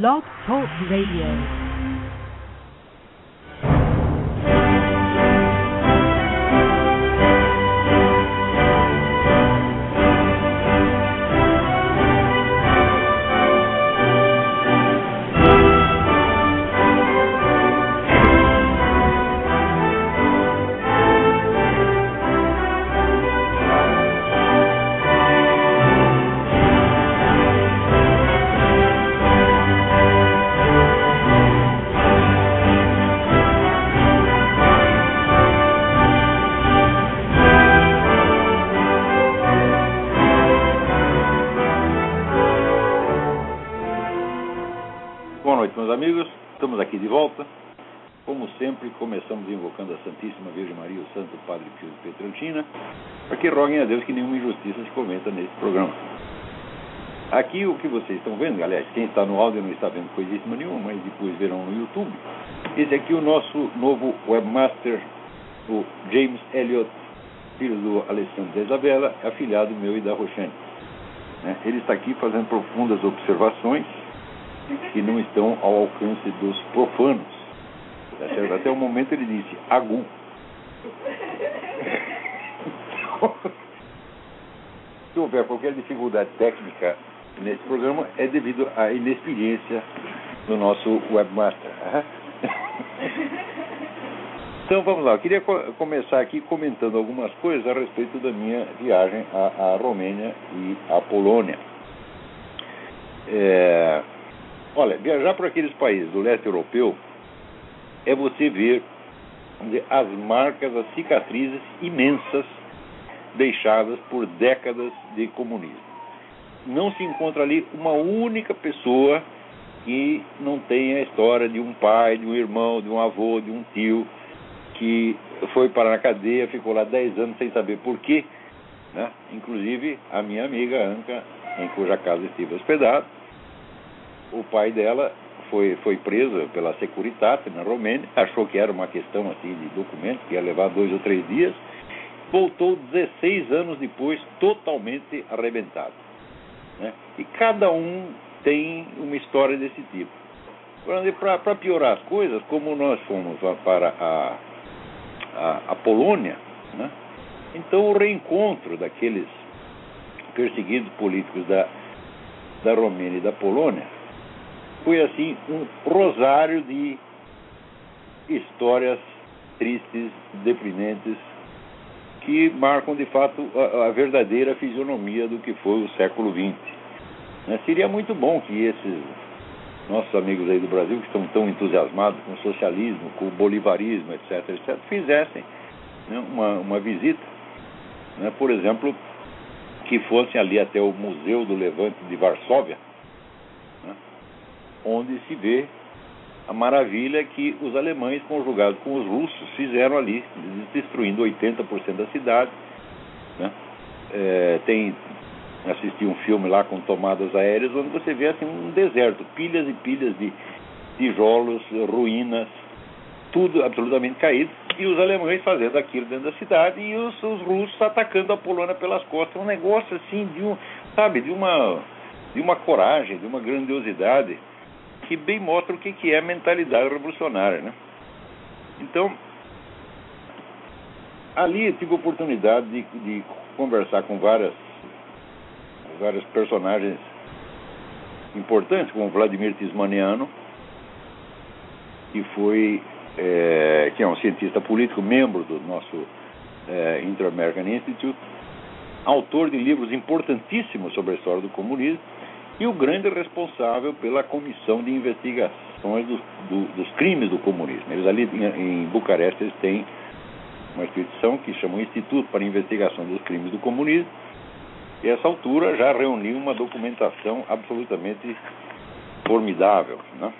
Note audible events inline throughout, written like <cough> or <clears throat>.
Blog Talk Radio. Que roguem a Deus que nenhuma injustiça se cometa nesse programa. Aqui o que vocês estão vendo, aliás, quem está no áudio não está vendo coisíssima nenhuma, mas depois verão no YouTube. Esse aqui é o nosso novo webmaster, o James Elliott, filho do Alessandro da Isabela, afilhado meu e da Roxane. né? Ele está aqui fazendo profundas observações que não estão ao alcance dos profanos. Tá? Até o momento ele disse agu. Se houver qualquer dificuldade técnica nesse programa, é devido à inexperiência do nosso webmaster. né? <laughs> Então vamos lá, eu queria co- começar aqui comentando algumas coisas a respeito da minha viagem à, à Romênia e à Polônia. É, Olha, viajar para aqueles países do leste europeu é você ver as marcas, as cicatrizes imensas deixadas por décadas de comunismo. Não se encontra ali uma única pessoa que não tenha a história de um pai, de um irmão, de um avô, de um tio que foi para a cadeia, ficou lá 10 anos sem saber por quê. Né? Inclusive a minha amiga Anca, em cuja casa estive hospedado, o pai dela foi, foi preso pela Securitate na Romênia, <laughs> achou que era uma questão assim de documentos, que ia levar dois ou três dias, voltou 16 anos depois totalmente arrebentado. Né? E cada um tem uma história desse tipo. Para piorar as coisas, como nós fomos para a, a, a Polônia, né? então o reencontro daqueles perseguidos políticos da, da Romênia e da Polônia foi assim um rosário de histórias tristes, deprimentes, que marcam de fato a, a verdadeira fisionomia do que foi o século XX. Né? Seria muito bom que esses nossos amigos aí do Brasil, que estão tão entusiasmados com o socialismo, com o bolivarismo, etc., etc., fizessem né, uma, uma visita, né? por exemplo, que fossem ali até o Museu do Levante de Varsóvia, né? onde se vê a maravilha que os alemães, conjugados com os russos, fizeram ali, destruindo 80% da cidade. Né? É, tem assisti um filme lá com tomadas aéreas, onde você vê assim um deserto, pilhas e pilhas de tijolos, ruínas, tudo absolutamente caído, e os alemães fazendo aquilo dentro da cidade e os, os russos atacando a Polônia pelas costas. Um negócio assim de um, sabe, de uma de uma coragem, de uma grandiosidade que bem mostra o que, que é a mentalidade revolucionária, né? Então, ali eu tive a oportunidade de, de conversar com várias vários personagens importantes, como Vladimir Tismaniano, que foi é, que é um cientista político, membro do nosso é, Inter-American Institute, autor de livros importantíssimos sobre a história do comunismo e o grande responsável pela comissão de investigações do, do, dos crimes do comunismo. Eles ali em, em Bucareste eles têm uma instituição que chama Instituto para Investigação dos Crimes do Comunismo e essa altura já reuniu uma documentação absolutamente formidável. Né?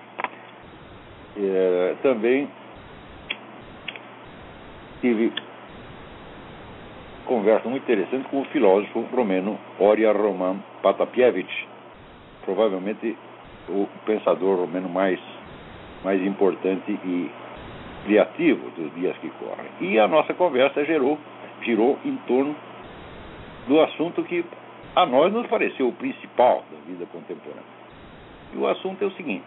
É, também tive conversa muito interessante com o filósofo romeno Oria Roman Patapievich, provavelmente o pensador romeno mais, mais importante e criativo dos dias que correm. E a nossa conversa gerou, girou em torno do assunto que a nós nos pareceu o principal da vida contemporânea. E o assunto é o seguinte: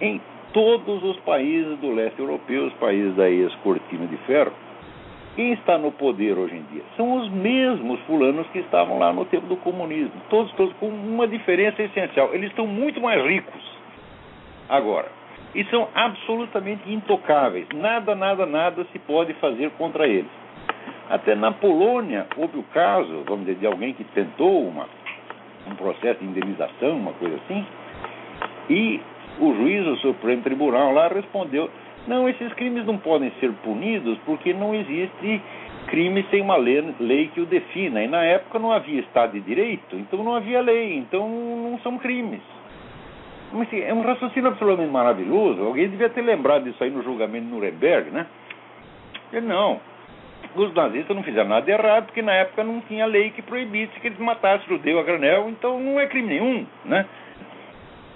em todos os países do leste europeu, os países da ex-cortina de ferro, quem está no poder hoje em dia? São os mesmos fulanos que estavam lá no tempo do comunismo. Todos, todos, com uma diferença essencial. Eles estão muito mais ricos agora. E são absolutamente intocáveis. Nada, nada, nada se pode fazer contra eles. Até na Polônia houve o caso, vamos dizer, de alguém que tentou uma, um processo de indenização, uma coisa assim, e o juiz do Supremo Tribunal lá respondeu não, esses crimes não podem ser punidos porque não existe crime sem uma lei, que o defina. E na época não havia Estado de Direito, então não havia lei, então não são crimes. Mas assim, é um raciocínio absolutamente maravilhoso. Alguém devia ter lembrado disso aí no julgamento de Nuremberg, né? E não. Os nazistas não fizeram nada errado, porque na época não tinha lei que proibisse que eles matassem judeu a granel, então não é crime nenhum, né?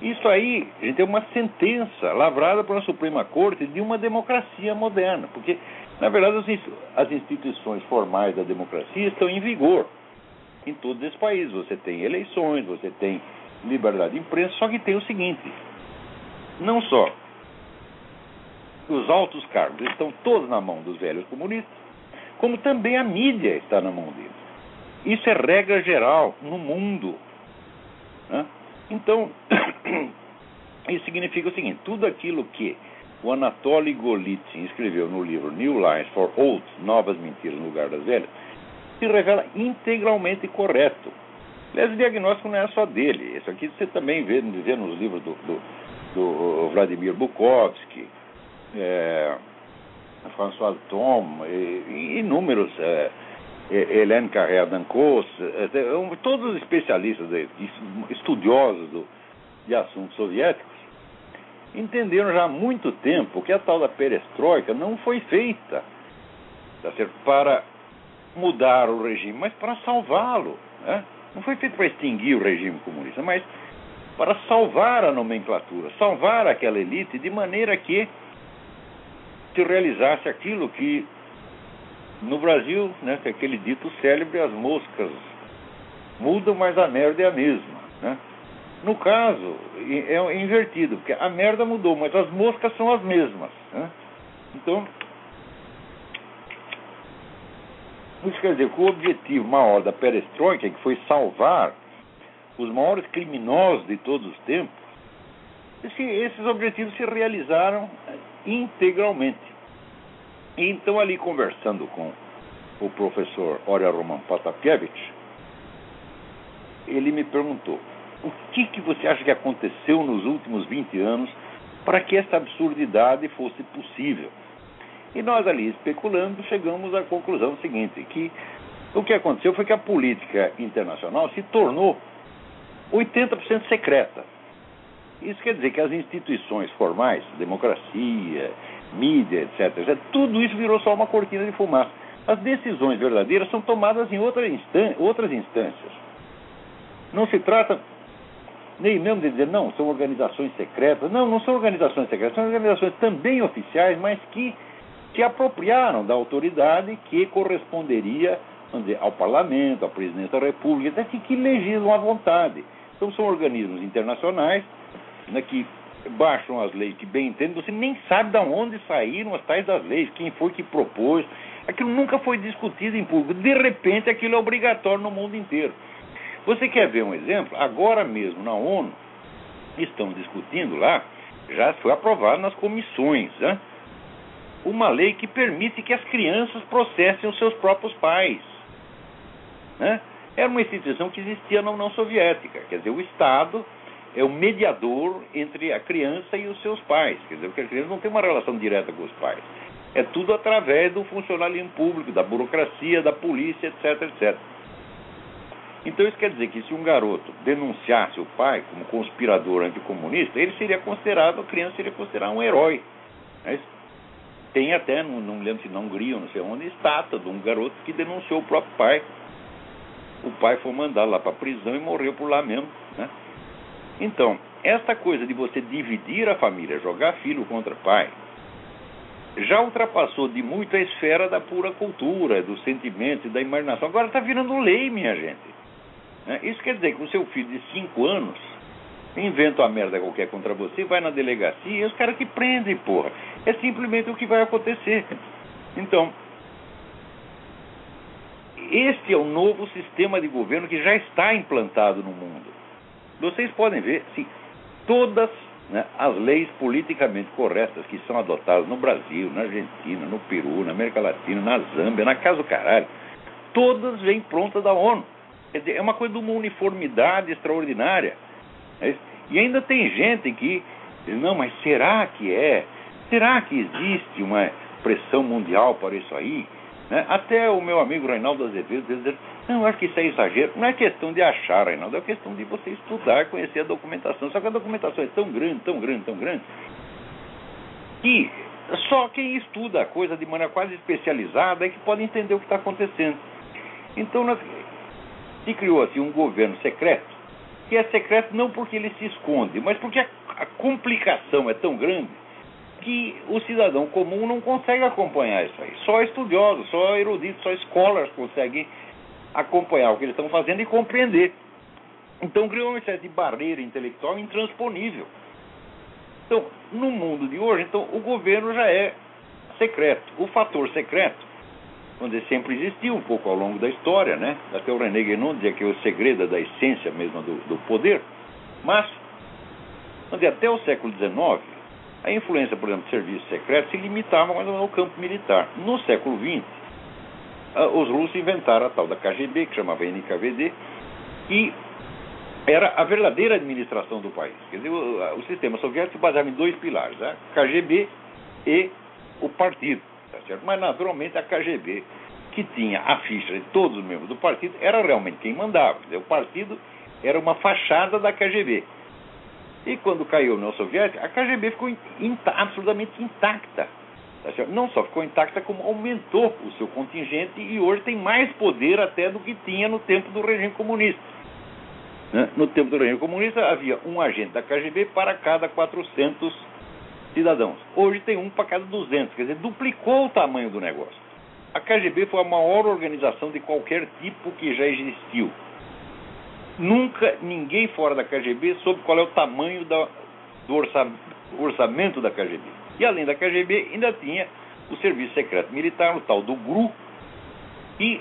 Isso aí, gente, é uma sentença lavrada pela Suprema Corte de uma democracia moderna, porque, na verdade, as instituições formais da democracia estão em vigor em todos esses países. Você tem eleições, você tem liberdade de imprensa, só que tem o seguinte: não só os altos cargos estão todos na mão dos velhos comunistas, como também a mídia está na mão deles. Isso é regra geral no mundo. Né? Então, <clears throat> isso significa o seguinte: tudo aquilo que o Anatoly Golitsyn escreveu no livro New Lies for Old, Novas Mentiras no Lugar das Velhas, se revela integralmente correto. Aliás, o diagnóstico não é só dele. Isso aqui você também vê, vê nos livros do, do, do Vladimir Bukovsky, é, François Tom e, e inúmeros. É, Hélène Carrère d'Ancos, é, é, todos os especialistas, estudiosos do, de assuntos soviéticos, entenderam já há muito tempo que a tal da perestroika não foi feita tá certo, para mudar o regime, mas para salvá-lo. Né? Não foi feito para extinguir o regime comunista, mas para salvar a nomenclatura, salvar aquela elite de maneira que se realizasse aquilo que no Brasil, né, tem aquele dito célebre, as moscas mudam, mas a merda é a mesma. Né? No caso, é invertido, porque a merda mudou, mas as moscas são as mesmas. Né? Então, isso quer dizer que o objetivo maior da perestroika, que foi salvar os maiores criminosos de todos os tempos, esses objetivos se realizaram integralmente. Então, ali conversando com o professor Oria Roman Patakiewicz, ele me perguntou: o que, que você acha que aconteceu nos últimos 20 anos para que essa absurdidade fosse possível? E nós ali especulando chegamos à conclusão seguinte, que o que aconteceu foi que a política internacional se tornou 80% secreta. Isso quer dizer que as instituições formais, democracia, mídia, etc., tudo isso virou só uma cortina de fumaça. As decisões verdadeiras são tomadas em outra outras instâncias. Não se trata nem mesmo de dizer, não, são organizações secretas. Não, não são organizações secretas, são organizações também oficiais, mas que se apropriaram da autoridade que corresponderia vamos dizer, ao parlamento, à presidência da república, até que legislam à vontade. Então são organismos internacionais né, que baixam as leis que bem entendem, você nem sabe de onde saíram as tais das leis, quem foi que propôs. Aquilo nunca foi discutido em público. De repente, aquilo é obrigatório no mundo inteiro. Você quer ver um exemplo? Agora mesmo na ONU, estão discutindo lá, já foi aprovado nas comissões, né? uma lei que permite que as crianças processem os seus próprios pais. Né? Era uma instituição que existia na União Soviética, quer dizer, o Estado é o mediador entre a criança e os seus pais. Quer dizer, porque a criança não tem uma relação direta com os pais. É tudo através do funcionalismo público, da burocracia, da polícia, etc, etc. Então isso quer dizer que se um garoto denunciasse o pai como conspirador anticomunista, ele seria considerado, a criança seria considerada um herói. É tem até, não, não lembro se na Hungria ou não sei onde, estátua de um garoto que denunciou o próprio pai. O pai foi mandado lá para a prisão e morreu por lá mesmo. Né? Então, esta coisa de você dividir a família, jogar filho contra pai, já ultrapassou de muito a esfera da pura cultura, do sentimento e da imaginação. Agora está virando lei, minha gente. Né? Isso quer dizer que o seu filho de 5 anos inventa uma merda qualquer contra você, vai na delegacia e os caras que prendem, porra. É simplesmente o que vai acontecer. Então, este é o novo sistema de governo que já está implantado no mundo. Vocês podem ver, sim, todas né, as leis politicamente corretas que são adotadas no Brasil, na Argentina, no Peru, na América Latina, na Zâmbia, na casa do caralho, todas vêm prontas da ONU. Quer dizer, é uma coisa de uma uniformidade extraordinária. É e ainda tem gente que diz, não, mas será que é? Será que existe uma pressão mundial para isso aí? Né? Até o meu amigo Reinaldo Azevedo diz, não, eu acho que isso é exagero. Não é questão de achar, Reinaldo, é questão de você estudar, conhecer a documentação. Só que a documentação é tão grande, tão grande, tão grande, que só quem estuda a coisa de maneira quase especializada é que pode entender o que está acontecendo. Então, nós, se criou assim um governo secreto, que é secreto não porque ele se esconde, mas porque a, a complicação é tão grande que o cidadão comum não consegue acompanhar isso aí. Só estudiosos, só eruditos, só scholars conseguem acompanhar o que eles estão fazendo e compreender. Então criou uma espécie de barreira intelectual intransponível. Então, no mundo de hoje, então, o governo já é secreto. O fator secreto onde sempre existiu um pouco ao longo da história, né? Até o René Guénon dizia que é o segredo da essência mesmo do, do poder, mas onde até o século XIX a influência, por exemplo, do serviço secreto se limitava mais ao campo militar. No século XX, os russos inventaram a tal da KGB, que chamava NKVD, e era a verdadeira administração do país. Quer dizer, o, o sistema soviético se baseava em dois pilares, a KGB e o partido. Tá certo? Mas, naturalmente, a KGB, que tinha a ficha de todos os membros do partido, era realmente quem mandava. Dizer, o partido era uma fachada da KGB. E quando caiu a União Soviética, a KGB ficou absolutamente intacta. Tá Não só ficou intacta, como aumentou o seu contingente e hoje tem mais poder até do que tinha no tempo do regime comunista. Né? No tempo do regime comunista havia um agente da KGB para cada 400 cidadãos. Hoje tem um para cada 200, quer dizer, duplicou o tamanho do negócio. A KGB foi a maior organização de qualquer tipo que já existiu. Nunca ninguém fora da KGB soube qual é o tamanho da, do orçamento da KGB. E além da KGB, ainda tinha o Serviço Secreto Militar, o tal do GRU, e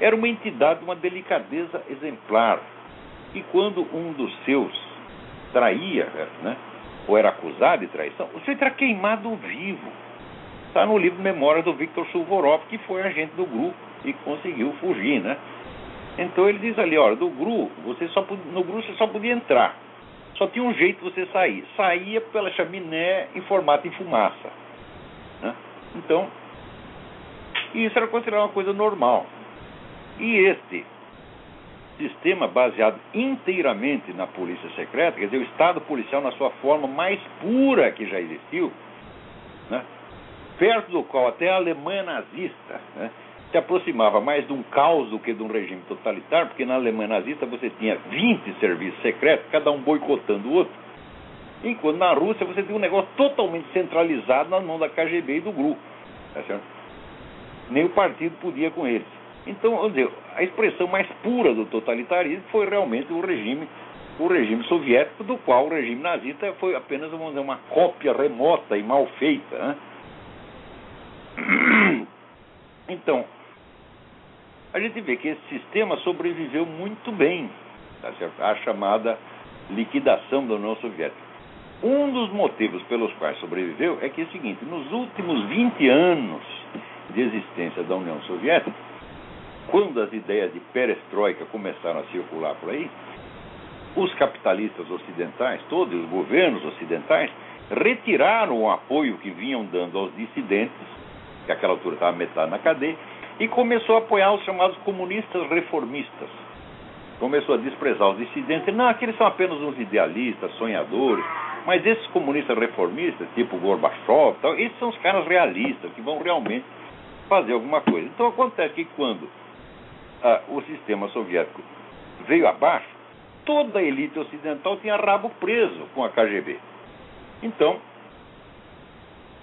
era uma entidade de uma delicadeza exemplar. E quando um dos seus traía, né, ou era acusado de traição, o sujeito era queimado vivo. Está no livro Memórias do Victor Suvorov, que foi agente do GRU e conseguiu fugir, né? Então ele diz ali, olha, do GRU, você só, no GRU você só podia entrar. Só tinha um jeito de você sair. Saía pela chaminé em formato de fumaça. Né? Então, isso era considerado uma coisa normal. E este sistema baseado inteiramente na polícia secreta, quer dizer, o Estado policial na sua forma mais pura que já existiu, né? perto do qual até a Alemanha nazista né, se aproximava mais de um caos do que de um regime totalitário, porque na Alemanha nazista você tinha 20 serviços secretos, cada um boicotando o outro, enquanto na Rússia você tinha um negócio totalmente centralizado nas mãos da KGB e do GRU. Tá? Nem o partido podia com eles. Então, vamos dizer, a expressão mais pura do totalitarismo foi realmente o regime, o regime soviético, do qual o regime nazista foi apenas vamos dizer, uma cópia remota e mal feita. Né? <clears throat> Então, a gente vê que esse sistema sobreviveu muito bem tá certo? à chamada liquidação da União Soviética. Um dos motivos pelos quais sobreviveu é que é o seguinte: nos últimos 20 anos de existência da União Soviética, quando as ideias de perestroika começaram a circular por aí, os capitalistas ocidentais, todos os governos ocidentais, retiraram o apoio que vinham dando aos dissidentes, que àquela altura estava metade na cadeia, e começou a apoiar os chamados comunistas reformistas. Começou a desprezar os dissidentes. Não, aqueles são apenas uns idealistas, sonhadores. Mas esses comunistas reformistas, tipo Gorbachev, tal, esses são os caras realistas, que vão realmente fazer alguma coisa. Então acontece que quando ah, o sistema soviético veio abaixo, toda a elite ocidental tinha rabo preso com a KGB. Então,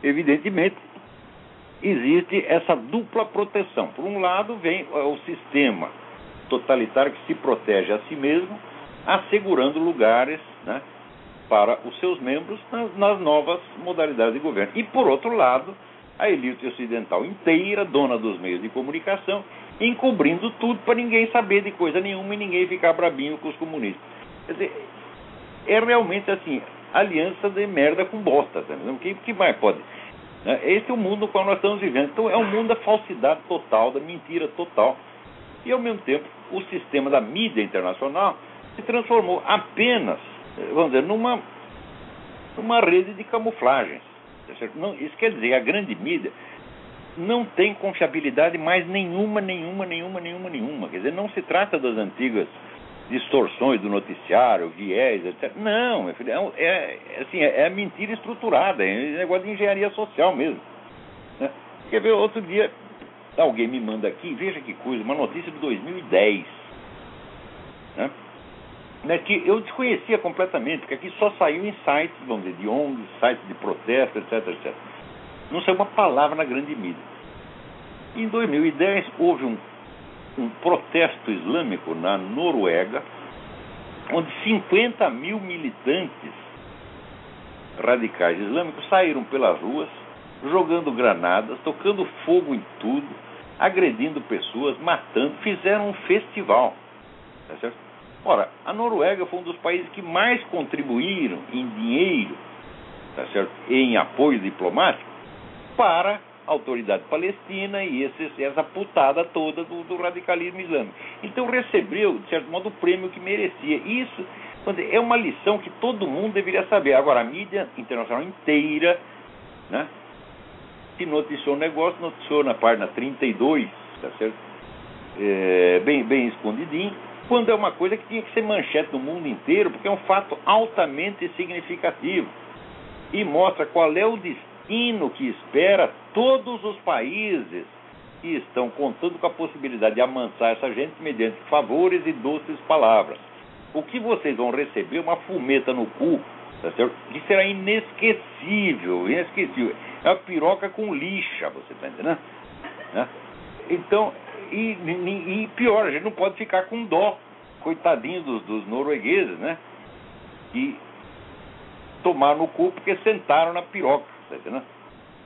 evidentemente, existe essa dupla proteção. Por um lado, vem o sistema totalitário que se protege a si mesmo, assegurando lugares né, para os seus membros nas, nas novas modalidades de governo. E, por outro lado, a elite ocidental inteira, dona dos meios de comunicação, encobrindo tudo para ninguém saber de coisa nenhuma e ninguém ficar brabinho com os comunistas. Quer dizer, é realmente assim, aliança de merda com bosta, tá O que, que mais pode? Né? Esse é o mundo no qual nós estamos vivendo. Então é um mundo da falsidade total, da mentira total. E ao mesmo tempo, o sistema da mídia internacional se transformou apenas, vamos dizer, numa, numa rede de camuflagens. Tá não, isso quer dizer, a grande mídia não tem confiabilidade mais nenhuma, nenhuma, nenhuma, nenhuma, nenhuma. Quer dizer, não se trata das antigas distorções do noticiário, viés, etc. Não, meu filho, é, é, assim, é, é mentira estruturada, é negócio de engenharia social mesmo. Né? Quer ver, outro dia, alguém me manda aqui, veja que coisa, uma notícia de 2010, né? né, que eu desconhecia completamente, porque aqui só saiu em sites, vamos dizer, de ONGs, sites de protesto, etc, etc. Não saiu uma palavra na grande mídia. Em 2010 houve um um protesto islâmico na Noruega, onde 50 mil militantes radicais islâmicos saíram pelas ruas, jogando granadas, tocando fogo em tudo, agredindo pessoas, matando, fizeram um festival. Tá certo? Ora, a Noruega foi um dos países que mais contribuíram em dinheiro tá certo? em apoio diplomático para autoridade palestina e esse, essa putada toda do, do, radicalismo islâmico. Então recebeu, de certo modo, o prêmio que merecia. Isso é uma lição que todo mundo deveria saber. Agora, a mídia internacional inteira né, se noticiou o negócio, noticiou na página 32, tá certo? É, bem, bem escondidinho, quando é uma coisa que tinha que ser manchete no mundo inteiro, porque é um fato altamente significativo e mostra qual é o destino destino que espera todos os países que estão contando com a possibilidade de amansar essa gente mediante favores e doces palavras. O que vocês vão receber é uma fumeta no cu, tá certo? que será inesquecível, inesquecível. É uma piroca com lixa, você está entendendo? Né? Então, e, e, pior, a gente não pode ficar com dó, coitadinho dos, dos noruegueses, né? E tomar no cu porque sentaram na piroca tá entendendo?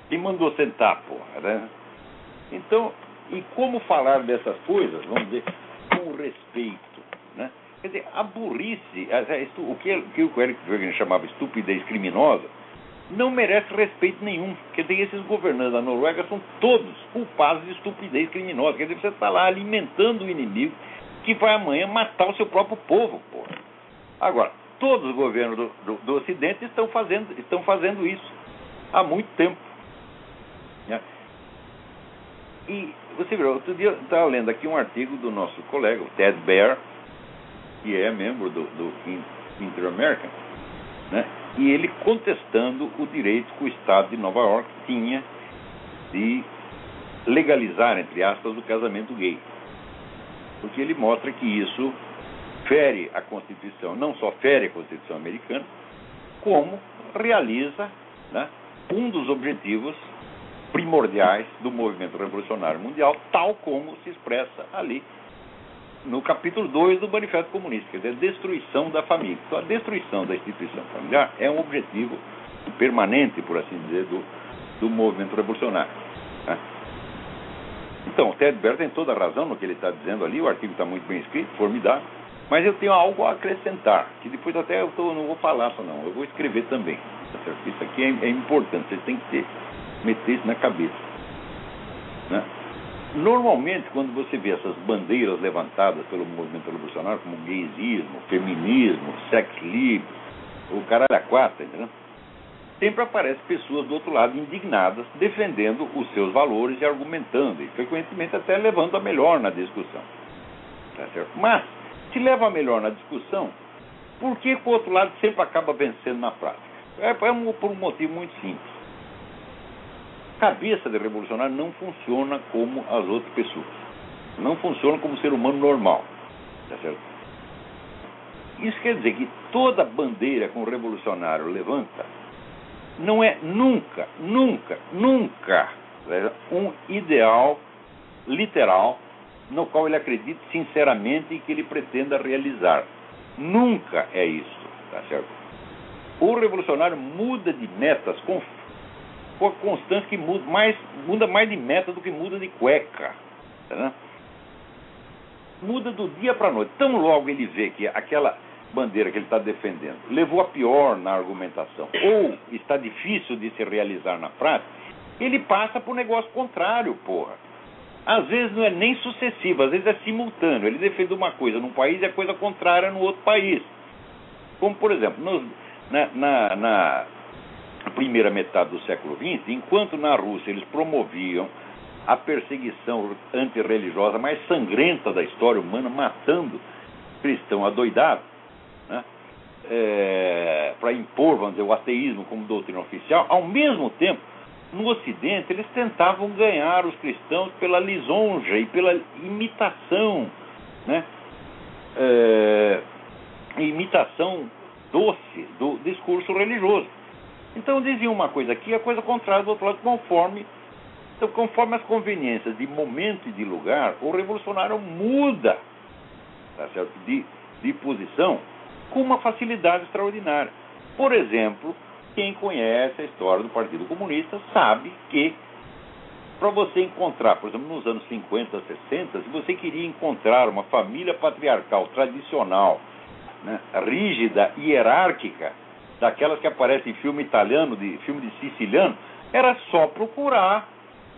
Quem mandou sentar, porra, né? Então, e como falar dessas coisas, vamos dizer, com respeito, né? Quer dizer, a burrice, o que, o Eric Wegener chamava estupidez criminosa, não merece respeito nenhum. Quer dizer, esses governantes da Noruega são todos culpados de estupidez criminosa. Quer dizer, você está lá alimentando o inimigo que vai amanhã matar o seu próprio povo, porra. Agora, todos os governos do, do, do Ocidente estão fazendo, estão fazendo isso há muito tempo. Né? E você viu, outro dia eu estava lendo aqui um artigo do nosso colega, o Ted Bear, que é membro do, do Inter-American, né? e ele contestando o direito que o Estado de Nova York tinha de legalizar, entre aspas, o casamento gay. Porque ele mostra que isso fere a Constituição, não só fere a Constituição americana, como realiza né, um dos objetivos primordiais do movimento revolucionário mundial, tal como se expressa ali no capítulo 2 do Manifesto Comunista, quer dizer, a destruição da família. Então, a destruição da instituição familiar é um objetivo permanente, por assim dizer, do, do movimento revolucionário. Né? Então, o Ted Baer tem toda a razão no que ele está dizendo ali, o artigo está muito bem escrito, formidável, mas eu tenho algo a acrescentar, que depois até eu tô, não vou falar só não, eu vou escrever também. Tá isso aqui é, é, importante, vocês têm que ter, meter isso na cabeça. Né? Normalmente, quando você vê essas bandeiras levantadas pelo movimento revolucionário, como gaysismo, feminismo, sex livre, o caralho a quatro, entendeu? sempre aparecem pessoas do outro lado indignadas, defendendo os seus valores e argumentando, e frequentemente até levando a melhor na discussão. Tá certo? Mas, se leva a melhor na discussão, por que o outro lado sempre acaba vencendo na prática? É, é por um motivo muito simples. Cabeça de revolucionário não funciona como as outras pessoas. Não funciona como ser humano normal. Tá certo? Isso quer dizer que toda bandeira que um revolucionário levanta não é nunca, nunca, nunca né, um ideal literal no qual ele acredita sinceramente e que ele pretenda realizar. Nunca é isso. Tá certo? O revolucionário muda de metas com, com a constância que muda mais, muda mais de meta do que muda de cueca. Tá muda do dia para a noite. Tão logo ele vê que aquela bandeira que ele está defendendo levou a pior na argumentação ou está difícil de se realizar na prática, ele passa para o negócio contrário, porra. Às vezes não é nem sucessivo, às vezes é simultâneo. Ele defende uma coisa num país e a coisa contrária no outro país. Como, por exemplo, nos, na, na, na primeira metade do século XX, enquanto na Rússia eles promoviam a perseguição antirreligiosa mais sangrenta da história humana, matando cristão adoidado, né? é, para impor, vamos dizer, o ateísmo como doutrina oficial, ao mesmo tempo, no Ocidente, eles tentavam ganhar os cristãos pela lisonja e pela imitação, né? É, imitação doce do discurso religioso. Então diziam uma coisa aqui, a coisa contrária do outro lado, conforme então, conforme as conveniências de momento e de lugar, o revolucionário muda tá certo? De, de posição com uma facilidade extraordinária. Por exemplo, quem conhece a história do Partido Comunista sabe que para você encontrar, por exemplo, nos anos 50, 60, se você queria encontrar uma família patriarcal tradicional, né, rígida, hierárquica, daquelas que aparecem em filme italiano, de filme de siciliano, era só procurar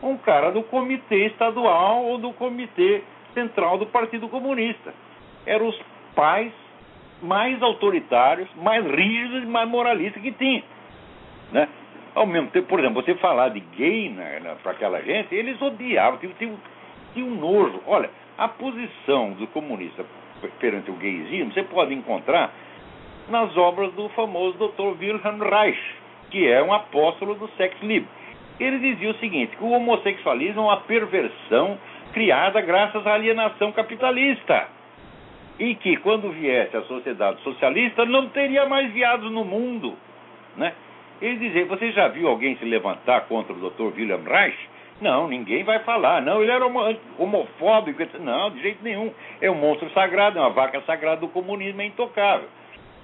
um cara do comitê estadual ou do comitê central do Partido Comunista. Eram os pais mais autoritários, mais rígidos e mais moralistas que tinha. Né? Ao mesmo tempo, por exemplo, você falar de gay né, né para aquela gente, eles odiavam, tinham, tinham, tinham nojo. Olha, a posição do comunista perante o gaysismo você pode encontrar nas obras do famoso Dr. Wilhelm Reich, que é um apóstolo do sexo livre. Ele dizia o seguinte: que o homossexualismo é uma perversão criada graças à alienação capitalista. E que quando viesse a sociedade socialista não teria mais viados no mundo. Né? Ele dizia: Você já viu alguém se levantar contra o Dr. William Reich? Não, ninguém vai falar. Não, ele era homofóbico. Não, de jeito nenhum. É um monstro sagrado, é uma vaca sagrada do comunismo, é intocável.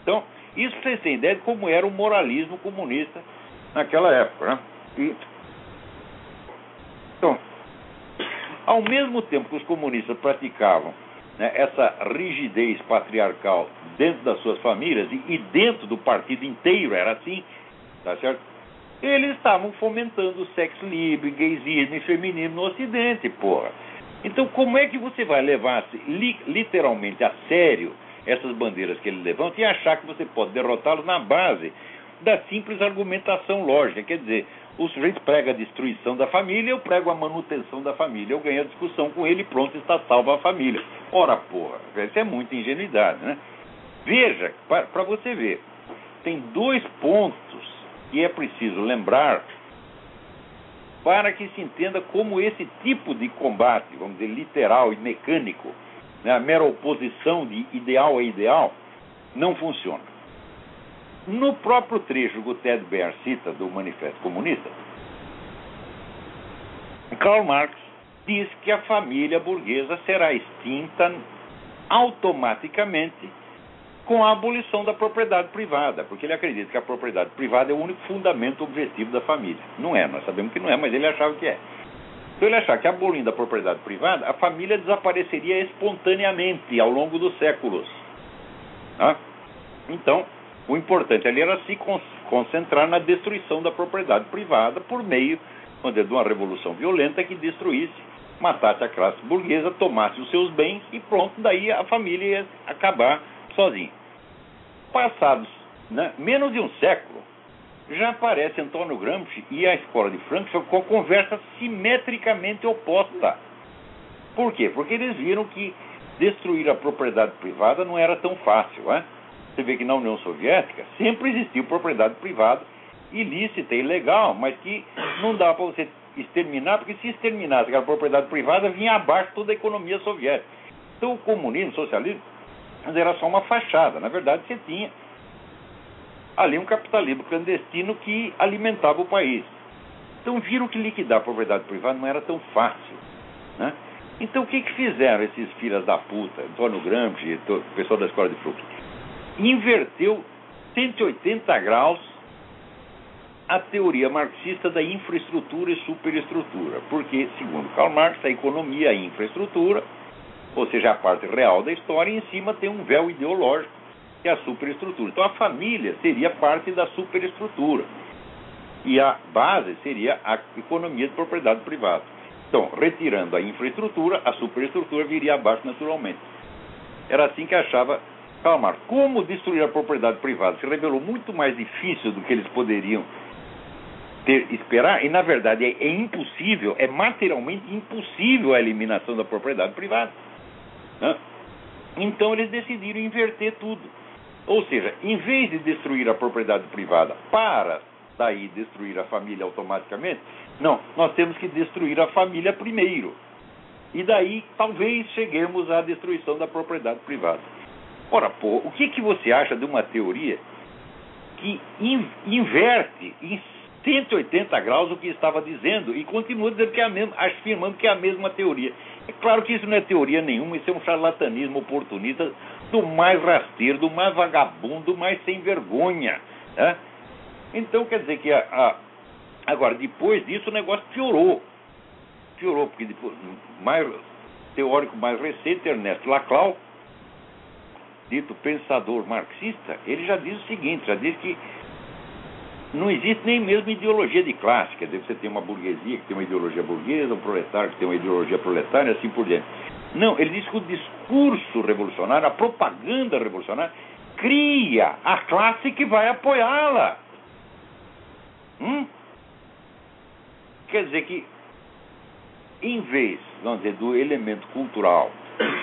Então, isso vocês terem ideia de como era o moralismo comunista naquela época. Né? E então, ao mesmo tempo que os comunistas praticavam né, essa rigidez patriarcal dentro das suas famílias e, e, dentro do partido inteiro era assim, tá certo? Eles estavam fomentando o sexo livre, gaysismo e feminismo no Ocidente, porra. Então, como é que você vai levar li, literalmente a sério essas bandeiras que ele levanta e achar que você pode derrotá-los na base da simples argumentação lógica? Quer dizer, o sujeito prega a destruição da família, eu prego a manutenção da família. Eu ganho a discussão com ele pronto, está salva a família. Ora, porra, isso é muita ingenuidade, né? Veja, para você ver, tem dois pontos que é preciso lembrar para que se entenda como esse tipo de combate, vamos dizer, literal e mecânico, né, a mera oposição de ideal a ideal, não funciona. No próprio trecho que o Ted Baer cita do Manifesto Comunista, Karl Marx diz que a família burguesa será extinta automaticamente com a abolição da propriedade privada, porque ele acredita que a propriedade privada é o único fundamento objetivo da família. Não é, nós sabemos que não é, mas ele achava que é. Então ele achava que abolindo a propriedade privada, a família desapareceria espontaneamente ao longo dos séculos. Então, o importante ali era se concentrar na destruição da propriedade privada por meio de uma revolução violenta que destruísse, matasse a classe burguesa, tomasse os seus bens e pronto, daí a família ia acabar sozinha. Passados né, menos de um século, já aparece Antônio Gramsci e a escola de Frankfurt com a conversa simetricamente oposta. Por quê? Porque eles viram que destruir a propriedade privada não era tão fácil. Né? Você vê que na União Soviética sempre existiu propriedade privada ilícita e legal, mas que não dá para você exterminar, porque se exterminasse aquela propriedade privada, vinha abaixo toda a economia soviética. Então o comunismo, o socialismo, era só uma fachada. Na verdade, você tinha ali um capitalismo clandestino que alimentava o país. Então viram que liquidar a propriedade privada não era tão fácil. Né? Então o que, que fizeram esses filhos da puta, Antônio Gramsci, o pessoal da escola de Frankfurt? inverteu 180 graus a teoria marxista da infraestrutura e superestrutura. Porque, segundo Karl Marx, a economia é a infraestrutura, ou seja, a parte real da história, e em cima tem um véu ideológico, que é a superestrutura. Então, a família seria parte da superestrutura. E a base seria a economia de propriedade privada. Então, retirando a infraestrutura, a superestrutura viria abaixo naturalmente. Era assim que achava Karl Marx. Como destruir a propriedade privada se revelou muito mais difícil do que eles poderiam ter, esperar, e na verdade é, é impossível, é materialmente impossível a eliminação da propriedade privada. Né? Então eles decidiram inverter tudo. Ou seja, em vez de destruir a propriedade privada para daí destruir a família automaticamente, não, nós temos que destruir a família primeiro. E daí talvez cheguemos à destruição da propriedade privada. Ora, pô, o que, que você acha de uma teoria que in, inverte, 180 graus o que estava dizendo e continua dizendo que é a mesma, afirmando que é a mesma teoria. É claro que isso não é teoria nenhuma, isso é um charlatanismo oportunista do mais rasteiro, do mais vagabundo, do mais sem vergonha. Né? Então quer dizer que a, a, agora, depois disso o negócio piorou. Piorou, porque depois, mais teórico mais recente, Ernesto Laclau, dito pensador marxista, ele já diz o seguinte, já diz que não existe nem mesmo ideologia de classe. Quer dizer, você tem uma burguesia que tem uma ideologia burguesa, um proletário que tem uma ideologia proletária assim por diante. Não, ele diz que o discurso revolucionário, a propaganda revolucionária, cria a classe que vai apoiá-la. Hum? Quer dizer que, em vez, vamos dizer, do elemento cultural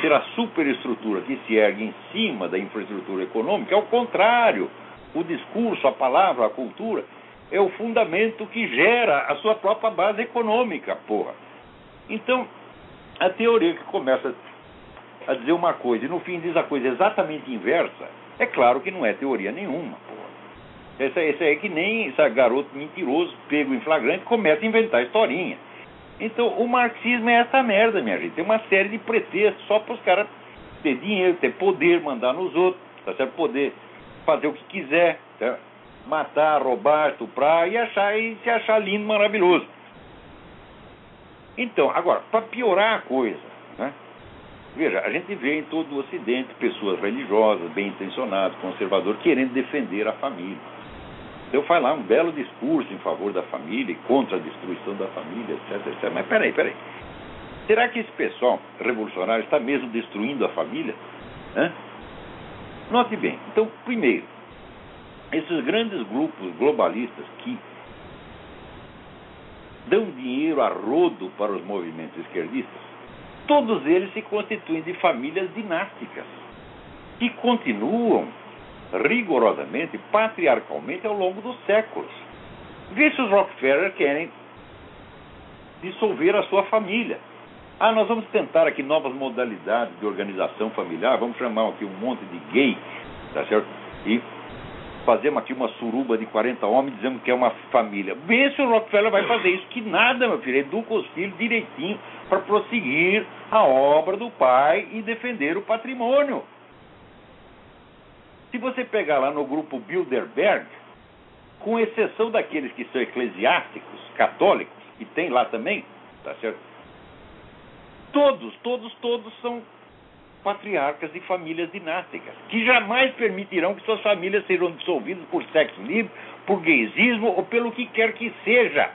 ser a superestrutura que se ergue em cima da infraestrutura econômica, é o contrário o discurso, a palavra, a cultura, é o fundamento que gera a sua própria base econômica, porra. Então, a teoria que começa a dizer uma coisa e no fim diz a coisa exatamente inversa, é claro que não é teoria nenhuma, porra. Esse, é que nem esse garoto mentiroso, pego em flagrante, começa a inventar historinha. Então, o marxismo é essa merda, minha gente. Tem uma série de pretextos só para os caras ter dinheiro, ter poder, mandar nos outros, tá certo? Poder fazer o que quiser, tá? matar, roubar, estuprar e achar e se achar lindo, maravilhoso. Então, agora, para piorar a coisa, né? veja, a gente vê em todo o Ocidente pessoas religiosas, bem intencionadas, conservadoras, querendo defender a família. Eu falo lá um belo discurso em favor da família e contra a destruição da família, etc, etc. Mas peraí, peraí. Será que esse pessoal revolucionário está mesmo destruindo a família? Né? Note bem, então, primeiro, esses grandes grupos globalistas que dão dinheiro a rodo para os movimentos esquerdistas, todos eles se constituem de famílias dinásticas e continuam rigorosamente, patriarcalmente ao longo dos séculos. Vê se os Rockefeller querem dissolver a sua família. Ah, nós vamos tentar aqui novas modalidades de organização familiar, vamos chamar aqui um monte de gay, tá certo? E fazemos aqui uma suruba de 40 homens dizendo que é uma família. Vê se o Rockefeller vai fazer isso. Que nada, meu filho. Educa os filhos direitinho para prosseguir a obra do pai e defender o patrimônio. Se você pegar lá no grupo Bilderberg, com exceção daqueles que são eclesiásticos, católicos, que tem lá também, tá certo? Todos, todos, todos são patriarcas de famílias dinásticas, que jamais permitirão que suas famílias sejam dissolvidas por sexo livre, por gaysismo ou pelo que quer que seja.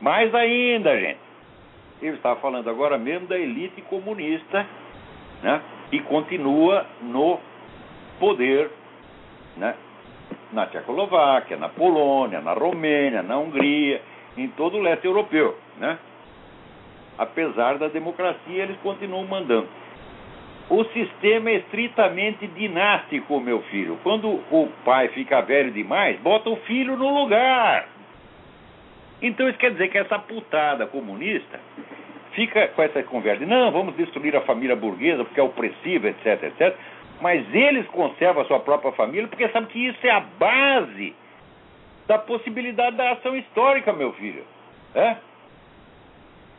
Mais ainda, gente. Eu estava falando agora mesmo da elite comunista, né, que continua no poder, né, na Tchecoslováquia, na Polônia, na Romênia, na Hungria, em todo o leste europeu, né? Apesar da democracia, eles continuam mandando. O sistema é estritamente dinástico, meu filho. Quando o pai fica velho demais, bota o filho no lugar. Então isso quer dizer que essa putada comunista fica com essa conversa. Não, vamos destruir a família burguesa porque é opressiva, etc, etc. Mas eles conservam a sua própria família porque sabem que isso é a base da possibilidade da ação histórica, meu filho. É?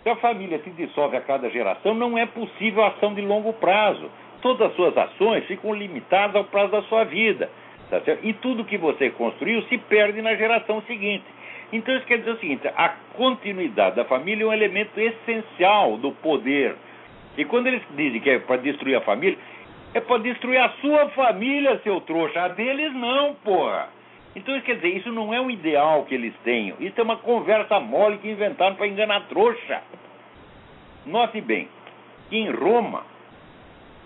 Se a família se dissolve a cada geração, não é possível ação de longo prazo. Todas as suas ações ficam limitadas ao prazo da sua vida. Tá? E tudo que você construiu se perde na geração seguinte. Então isso quer dizer o seguinte: a continuidade da família é um elemento essencial do poder. E quando eles dizem que é para destruir a família, é para destruir a sua família, seu trouxa. A deles não, porra. Então quer dizer, isso não é um ideal que eles tenham. Isso é uma conversa mole que inventaram para enganar trouxa. Note bem que em Roma,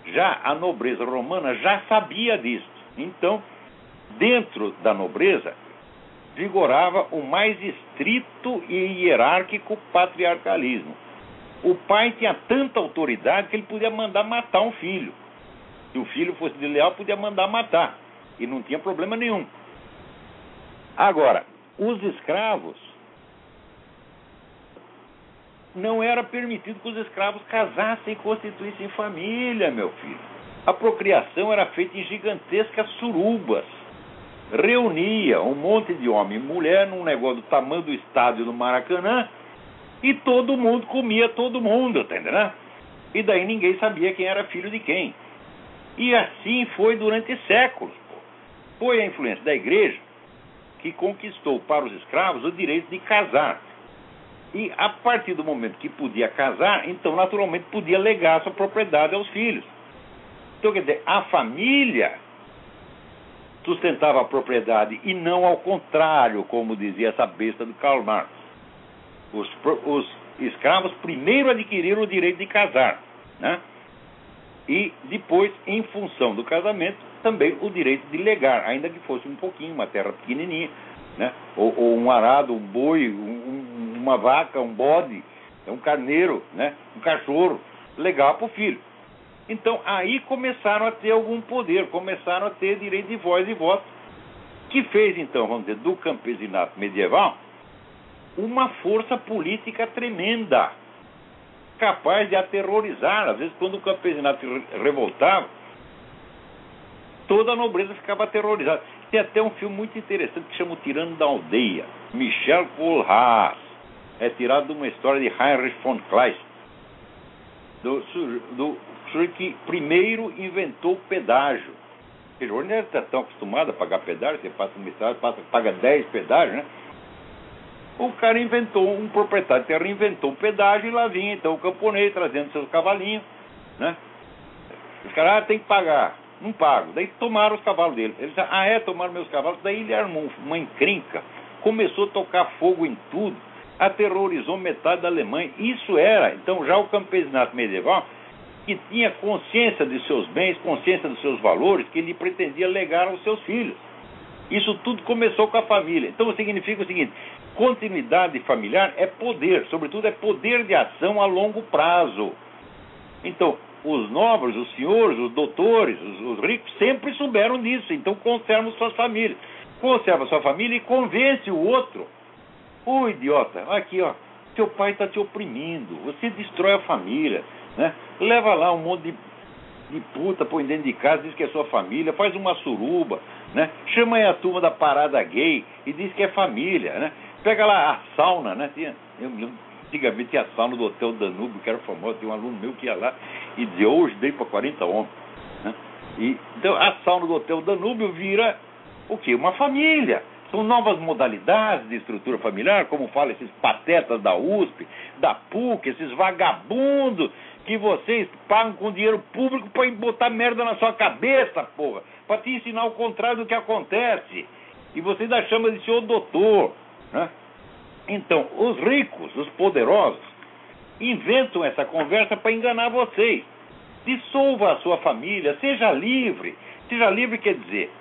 já a nobreza romana já sabia disso. Então, dentro da nobreza, vigorava o mais estrito e hierárquico patriarcalismo. O pai tinha tanta autoridade que ele podia mandar matar um filho. Se o filho fosse desleal, podia mandar matar. E não tinha problema nenhum. Agora, os escravos não era permitido que os escravos casassem e constituíssem família, meu filho. A procriação era feita em gigantescas surubas. Reunia um monte de homem e mulher num negócio do tamanho do estádio do Maracanã e todo mundo comia todo mundo, tá entendendo? E daí ninguém sabia quem era filho de quem. E assim foi durante séculos. Foi a influência da igreja que conquistou para os escravos o direito de casar. E a partir do momento que podia casar, então naturalmente podia legar sua propriedade aos filhos. Então, quer dizer, a família sustentava a propriedade e não ao contrário, como dizia essa besta do Karl Marx. Os, os escravos primeiro adquiriram o direito de casar, né? E depois, em função do casamento, também o direito de legar, ainda que fosse um pouquinho, uma terra pequenininha, né? ou, ou um arado, um boi, um, uma vaca, um bode, um carneiro, né? um cachorro, legal para o filho. Então aí começaram a ter algum poder, começaram a ter direito de voz e voto, que fez então, vamos dizer, do campesinato medieval uma força política tremenda, capaz de aterrorizar. Às vezes, quando o campesinato revoltava, toda a nobreza ficava aterrorizada. Tem até um filme muito interessante que chama O Tirano da Aldeia, Michel Kohlhaas. É tirado de uma história de Heinrich von Kleist, do, do sujeito que primeiro inventou o pedágio. Ele não está tão acostumado a pagar pedágio, você passa uma estrada, passa, paga 10 pedágios, né? O cara inventou, um proprietário de terra inventou o pedágio e lá vinha então o camponês trazendo seus cavalinhos, né? Os caras, ah, tem que pagar. Não pago. Daí tomaram os cavalos dele. Ele disse, ah, é, tomaram meus cavalos. Daí ele armou uma encrenca, começou a tocar fogo em tudo, aterrorizou metade da Alemanha. Isso era, então, já o campesinato medieval, que tinha consciência de seus bens, consciência dos seus valores, que ele pretendia legar aos seus filhos. Isso tudo começou com a família. Então significa o seguinte: continuidade familiar é poder, sobretudo é poder de ação a longo prazo. Então, os nobres, os senhores, os doutores, os, os ricos sempre souberam disso. Então conservam suas famílias. Conserva sua família e convence o outro. Ô idiota, aqui ó, teu pai está te oprimindo, você destrói a família, né? Leva lá um monte de, de puta, põe dentro de casa, diz que é sua família, faz uma suruba, né? Chama aí a turma da parada gay e diz que é família, né? Pega lá a sauna, né? Eu me lembro Antigamente tinha a sauna do Hotel Danúbio, que era famoso, tinha um aluno meu que ia lá e dizia, hoje dei para 40 homens. Né? E, então a sauna do Hotel Danúbio vira o quê? Uma família. São novas modalidades de estrutura familiar, como falam esses patetas da USP, da PUC, esses vagabundos que vocês pagam com dinheiro público para botar merda na sua cabeça, porra, para te ensinar o contrário do que acontece. E você ainda chama de senhor doutor, né? Então, os ricos, os poderosos, inventam essa conversa para enganar vocês. Dissolva a sua família, seja livre. Seja livre quer dizer,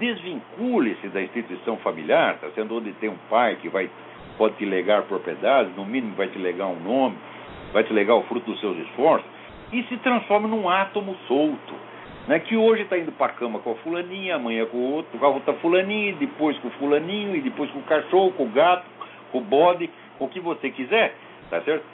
desvincule-se da instituição familiar, tá sendo onde tem um pai que vai pode te legar propriedades, no mínimo vai te legar um nome, vai te legar o fruto dos seus esforços, e se transforma num átomo solto, né, que hoje está indo para a cama com a fulaninha, amanhã com o outro, com a outra fulaninha, depois com o fulaninho, e depois com o cachorro, com o gato, com o bode, com o que você quiser, tá certo?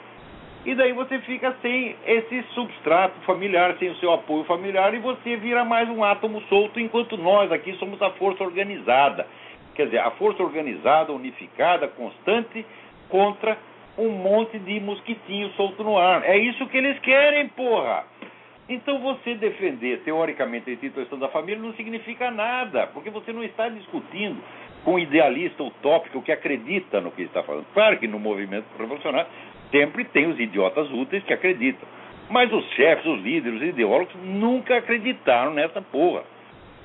E daí você fica sem esse substrato familiar, sem o seu apoio familiar, e você vira mais um átomo solto, enquanto nós aqui somos a força organizada. Quer dizer, a força organizada, unificada, constante, contra um monte de mosquitinhos solto no ar. É isso que eles querem, porra! Então você defender teoricamente a instituição da família não significa nada, porque você não está discutindo com um idealista utópico que acredita no que está falando. Claro que no movimento revolucionário sempre tem os idiotas úteis que acreditam. Mas os chefes, os líderes, os ideólogos nunca acreditaram nessa porra.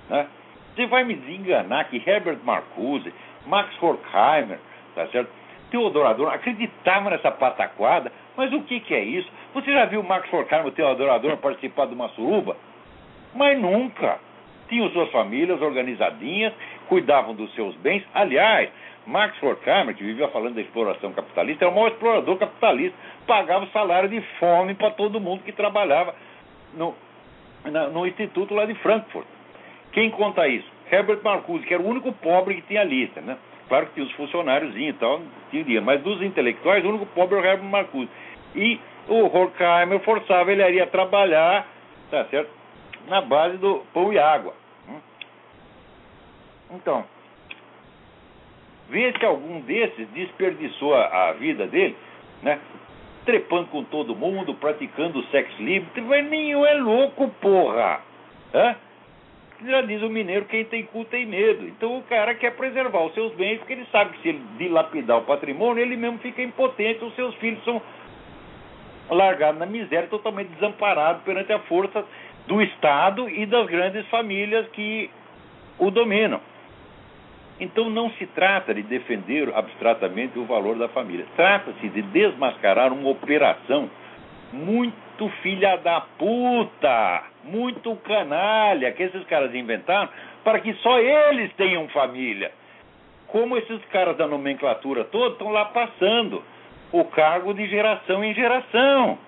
Né? Você vai me desenganar que Herbert Marcuse, Max Horkheimer, tá certo? Teodoro Adorno acreditavam nessa pataquada, mas o que, que é isso? Você já viu Max Horkheimer Teodoro Adorno participar de uma suruba? Mas nunca. Tinham suas famílias organizadinhas, cuidavam dos seus bens. Aliás, Max Horkheimer, que vivia falando da exploração capitalista, era o maior explorador capitalista, pagava salário de fome para todo mundo que trabalhava no, na, no instituto lá de Frankfurt. Quem conta isso? Herbert Marcuse, que era o único pobre que tinha lista, né? Claro que tinha os funcionários e tal, tinha, mas dos intelectuais, o único pobre era o Herbert Marcuse. E o Horkheimer forçava ele a trabalhar, tá certo? Na base do pão e água. Hum? Então, vê se algum desses desperdiçou a, a vida dele, né? Trepando com todo mundo, praticando sexo livre. Nenhum é louco, porra! Hã? Já diz o mineiro, quem tem cu tem medo. Então o cara quer preservar os seus bens, porque ele sabe que se ele dilapidar o patrimônio, ele mesmo fica impotente, os seus filhos são largados na miséria, totalmente desamparados perante a força do Estado e das grandes famílias que o dominam. Então não se trata de defender abstratamente o valor da família. Trata-se de desmascarar uma operação muito filha da puta, muito canalha que esses caras inventaram para que só eles tenham família. Como esses caras da nomenclatura toda estão lá passando o cargo de geração em geração.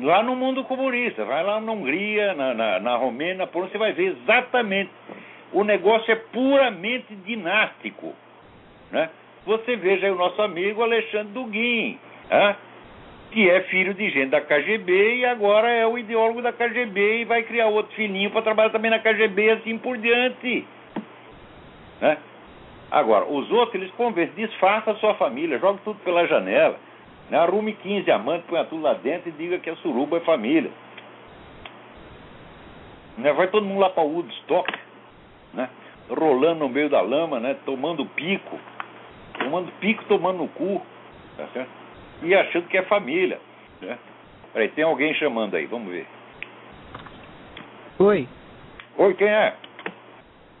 Lá no mundo comunista, vai lá na Hungria, na, na, na Romênia, por onde você vai ver exatamente o negócio é puramente dinástico. Né? Você veja aí o nosso amigo Alexandre Duguin, né? que é filho de gente da KGB e agora é o ideólogo da KGB e vai criar outro filhinho para trabalhar também na KGB e assim por diante. Né? Agora, os outros, eles convencem, desfaça a sua família, joga tudo pela janela, né? arrume 15 amantes, põe tudo lá dentro e diga que a suruba é família. Né? Vai todo mundo lá para Woodstock né? rolando no meio da lama, né? tomando pico, tomando pico, tomando no cu, tá certo? e achando que é família. Né? Peraí, tem alguém chamando aí, vamos ver. Oi. Oi, quem é?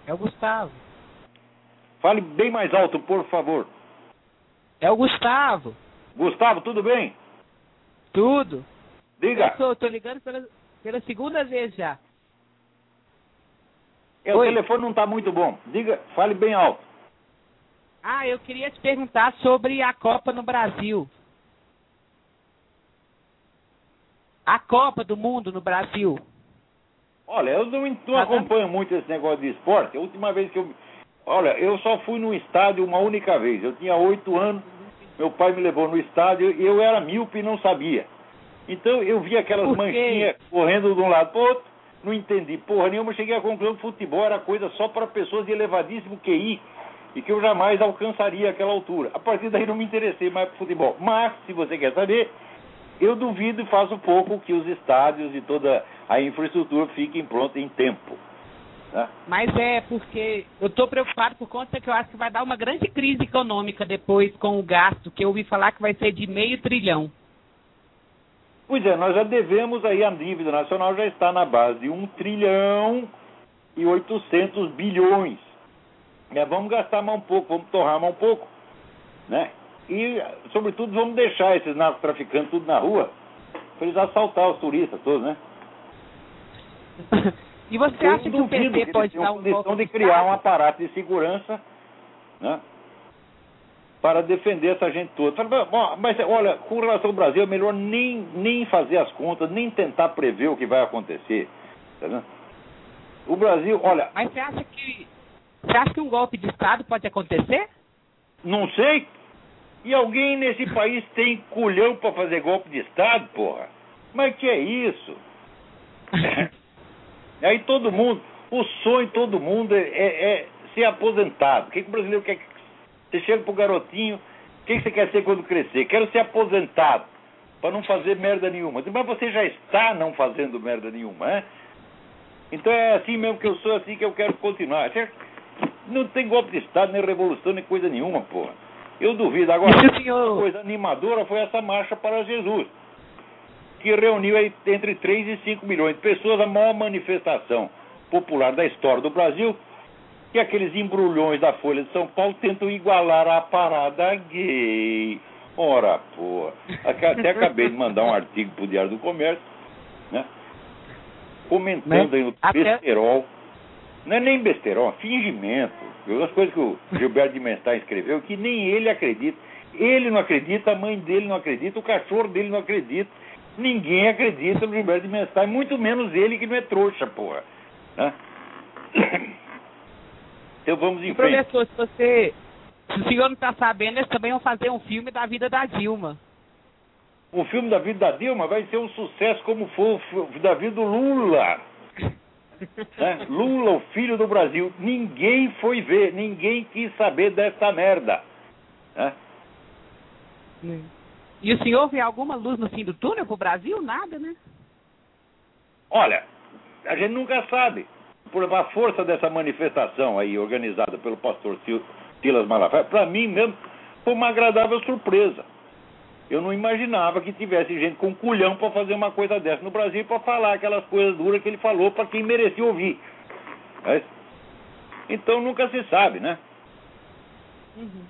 É o Gustavo. Fale bem mais alto, por favor. É o Gustavo. Gustavo, tudo bem? Tudo. Diga. Eu tô, tô ligando pela, pela segunda vez já. É, o telefone não está muito bom. Diga, fale bem alto. Ah, eu queria te perguntar sobre a Copa no Brasil. A Copa do Mundo no Brasil. Olha, eu não, não acompanho muito esse negócio de esporte. A última vez que eu. Olha, eu só fui no estádio uma única vez. Eu tinha oito anos, meu pai me levou no estádio e eu era míope e não sabia. Então eu vi aquelas manchinhas correndo de um lado para o outro, não entendi porra nenhuma. Cheguei à conclusão que futebol era coisa só para pessoas de elevadíssimo QI e que eu jamais alcançaria aquela altura. A partir daí não me interessei mais por futebol. Mas, se você quer saber, eu duvido e faço pouco que os estádios e toda a infraestrutura fiquem prontos em tempo. né? Mas é porque eu estou preocupado por conta que eu acho que vai dar uma grande crise econômica depois com o gasto, que eu ouvi falar que vai ser de meio trilhão. Pois é, nós já devemos aí, a dívida nacional já está na base de 1 trilhão e 800 bilhões. Né, vamos gastar mais um pouco, vamos torrar mais um pouco. Né? E, sobretudo, vamos deixar esses narcotraficantes tudo na rua para eles assaltar os turistas todos, né? <coughs> e você Eu acha que o PT pode dar um condição de criar um aparato de segurança né, para defender essa gente toda. Bom, Mas, olha, com relação ao Brasil, é melhor nem, nem fazer as contas, nem tentar prever o que vai acontecer. Tá vendo? O Brasil, olha, Mas você acha que você acha que um golpe de Estado pode acontecer? não sei. E alguém nesse país tem culhão para fazer golpe de Estado, porra? Mas que é isso? <laughs> Aí todo mundo, o sonho de todo mundo é, é- é ser aposentado. O que, que o brasileiro quer? Você chega pro garotinho, o que, que você quer ser quando crescer? Quero ser aposentado. para não fazer merda nenhuma. Mas você já está não fazendo merda nenhuma, é? Então é assim mesmo que eu sou, assim que eu quero continuar. Não tem golpe de Estado, nem revolução, nem coisa nenhuma, porra. Eu duvido. Agora, senhor... coisa animadora foi essa marcha para Jesus, que reuniu entre 3 e 5 milhões de pessoas, a maior manifestação popular da história do Brasil, que aqueles embrulhões da Folha de São Paulo tentam igualar a parada gay. Ora, porra. Até acabei de mandar um <laughs> artigo pro Diário do Comércio, né? Comentando aí o besterol. Não é nem besterol, é fingimento. As coisas que o Gilberto de Menstein escreveu que nem ele acredita. Ele não acredita, a mãe dele não acredita, o cachorro dele não acredita. Ninguém acredita no Gilberto de Menstein, muito menos ele que não é trouxa, porra. Né? Então vamos em frente. Professor, se você. Se o senhor não está sabendo, eles também vão fazer um filme da vida da Dilma. O filme da vida da Dilma vai ser um sucesso como foi o da vida do Lula. <laughs> né? Lula, o filho do Brasil. Ninguém foi ver, ninguém quis saber dessa merda. Né? E o senhor vê alguma luz no fim do túnel para o Brasil? Nada, né? Olha, a gente nunca sabe por a força dessa manifestação aí organizada pelo pastor Silas Malafaia, para mim mesmo foi uma agradável surpresa. Eu não imaginava que tivesse gente com culhão para fazer uma coisa dessa no Brasil para falar aquelas coisas duras que ele falou para quem merecia ouvir. Mas, então nunca se sabe, né? Uhum.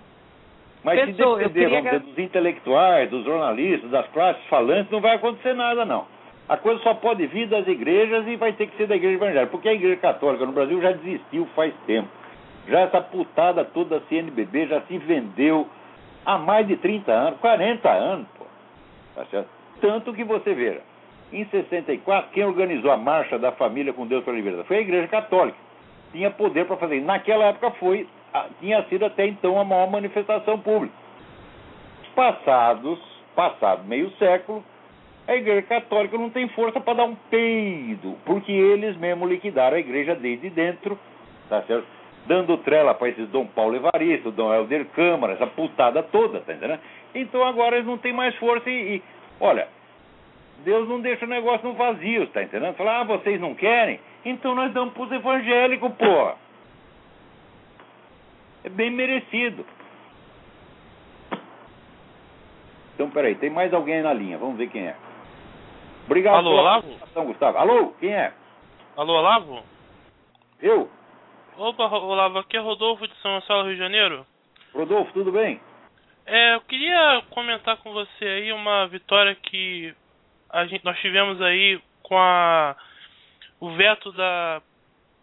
Mas se depender, dizer, dos intelectuais, dos jornalistas, das classes falantes, não vai acontecer nada, não. A coisa só pode vir das igrejas e vai ter que ser da igreja evangélica. Porque a igreja católica no Brasil já desistiu faz tempo. Já essa putada toda da CNBB já se vendeu há mais de 30 anos, 40 anos, pô. Tá? Tanto que você veja, em 64, quem organizou a Marcha da Família com Deus para a Liberdade foi a Igreja Católica. Tinha poder para fazer. Naquela época foi, tinha sido até então a maior manifestação pública. Passados, passado meio século, a Igreja Católica não tem força para dar um peido, porque eles mesmos liquidaram a igreja desde dentro, tá certo? Dando trela para esses Dom Paulo Evaristo, Dom Helder Câmara, essa putada toda, tá entendendo? Então agora eles não têm mais força e, e olha, Deus não deixa o negócio no vazio, tá entendendo? Falar, ah, vocês não querem? Então nós damos pros evangélicos, porra. É bem merecido. Então, peraí, tem mais alguém na linha, vamos ver quem é. Obrigado Alô, Olavo? Gustavo. Alô, quem é? Alô, Olavo? Eu? Opa, Olavo, aqui é Rodolfo de São Gonçalo, Rio de Janeiro. Rodolfo, tudo bem? É, eu queria comentar com você aí uma vitória que a gente, nós tivemos aí com a, o veto da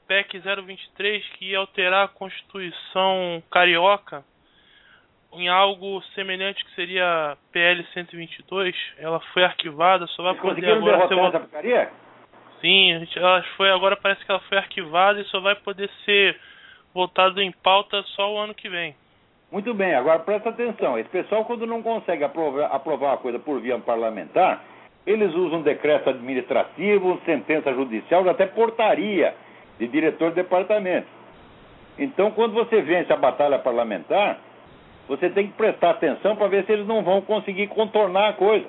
PEC 023 que ia alterar a Constituição Carioca em algo semelhante que seria PL 122, ela foi arquivada, só vai poder agora ser votada. Sim, ela foi agora parece que ela foi arquivada e só vai poder ser votado em pauta só o ano que vem. Muito bem, agora presta atenção. Esse pessoal quando não consegue aprovar, aprovar uma coisa por via parlamentar, eles usam decreto administrativo, sentença judicial, até portaria de diretor de departamento. Então, quando você vence a batalha parlamentar, você tem que prestar atenção para ver se eles não vão conseguir contornar a coisa.